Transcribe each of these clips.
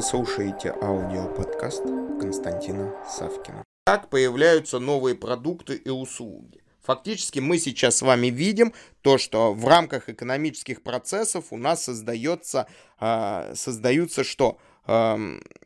Вы слушаете аудиоподкаст Константина Савкина. Как появляются новые продукты и услуги? Фактически мы сейчас с вами видим то, что в рамках экономических процессов у нас создается, э, создаются что? Э,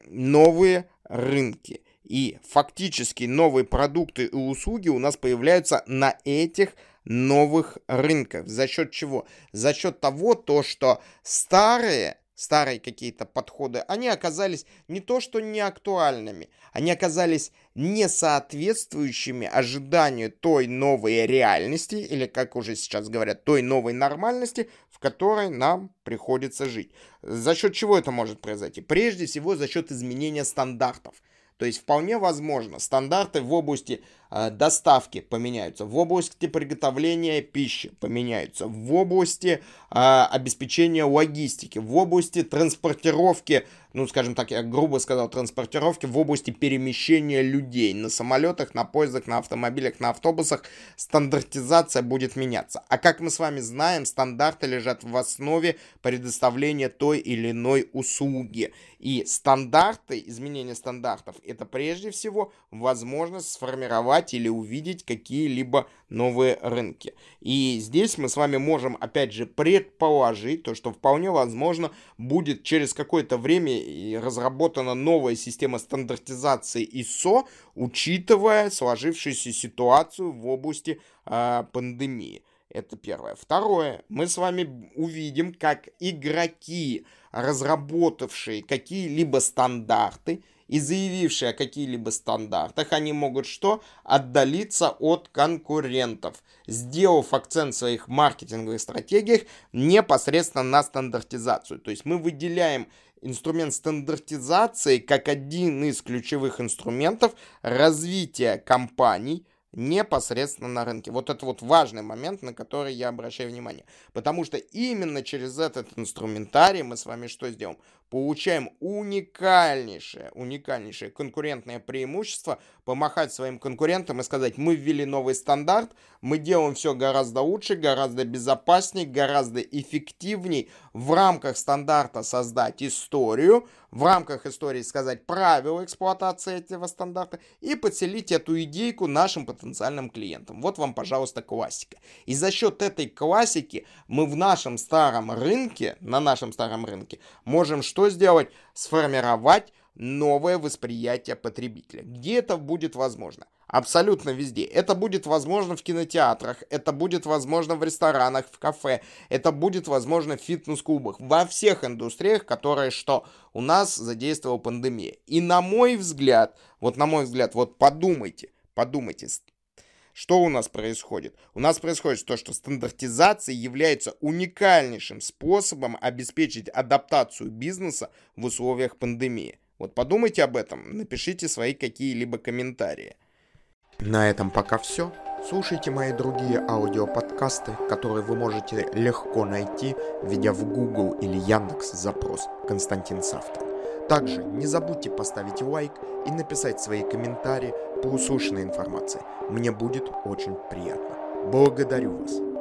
новые рынки. И фактически новые продукты и услуги у нас появляются на этих новых рынках. За счет чего? За счет того, то, что старые старые какие-то подходы, они оказались не то что не актуальными, они оказались не соответствующими ожиданию той новой реальности, или, как уже сейчас говорят, той новой нормальности, в которой нам приходится жить. За счет чего это может произойти? Прежде всего, за счет изменения стандартов. То есть вполне возможно, стандарты в области доставки поменяются, в области приготовления пищи поменяются, в области э, обеспечения логистики, в области транспортировки ну, скажем так, я грубо сказал, транспортировки. В области перемещения людей. На самолетах, на поездах, на автомобилях, на автобусах, стандартизация будет меняться. А как мы с вами знаем, стандарты лежат в основе предоставления той или иной услуги. И стандарты, изменение стандартов, это прежде всего возможность сформировать или увидеть какие-либо новые рынки. И здесь мы с вами можем, опять же, предположить то, что вполне возможно будет через какое-то время разработана новая система стандартизации ISO, учитывая сложившуюся ситуацию в области э, пандемии. Это первое. Второе. Мы с вами увидим, как игроки, разработавшие какие-либо стандарты, и заявившие о каких-либо стандартах, они могут что? Отдалиться от конкурентов, сделав акцент в своих маркетинговых стратегиях непосредственно на стандартизацию. То есть мы выделяем инструмент стандартизации как один из ключевых инструментов развития компаний – непосредственно на рынке. Вот это вот важный момент, на который я обращаю внимание. Потому что именно через этот инструментарий мы с вами что сделаем? Получаем уникальнейшее, уникальнейшее конкурентное преимущество, помахать своим конкурентам и сказать, мы ввели новый стандарт, мы делаем все гораздо лучше, гораздо безопаснее, гораздо эффективней в рамках стандарта создать историю, в рамках истории сказать правила эксплуатации этого стандарта и подселить эту идейку нашим потенциальным клиентам. Вот вам, пожалуйста, классика. И за счет этой классики мы в нашем старом рынке, на нашем старом рынке, можем что сделать? Сформировать новое восприятие потребителя. Где это будет возможно? Абсолютно везде. Это будет возможно в кинотеатрах, это будет возможно в ресторанах, в кафе, это будет возможно в фитнес-клубах, во всех индустриях, которые что у нас задействовала пандемия. И на мой взгляд, вот на мой взгляд, вот подумайте, подумайте, что у нас происходит? У нас происходит то, что стандартизация является уникальнейшим способом обеспечить адаптацию бизнеса в условиях пандемии. Вот подумайте об этом, напишите свои какие-либо комментарии. На этом пока все. Слушайте мои другие аудиоподкасты, которые вы можете легко найти, введя в Google или Яндекс запрос «Константин Савкин». Также не забудьте поставить лайк и написать свои комментарии по услышанной информации. Мне будет очень приятно. Благодарю вас.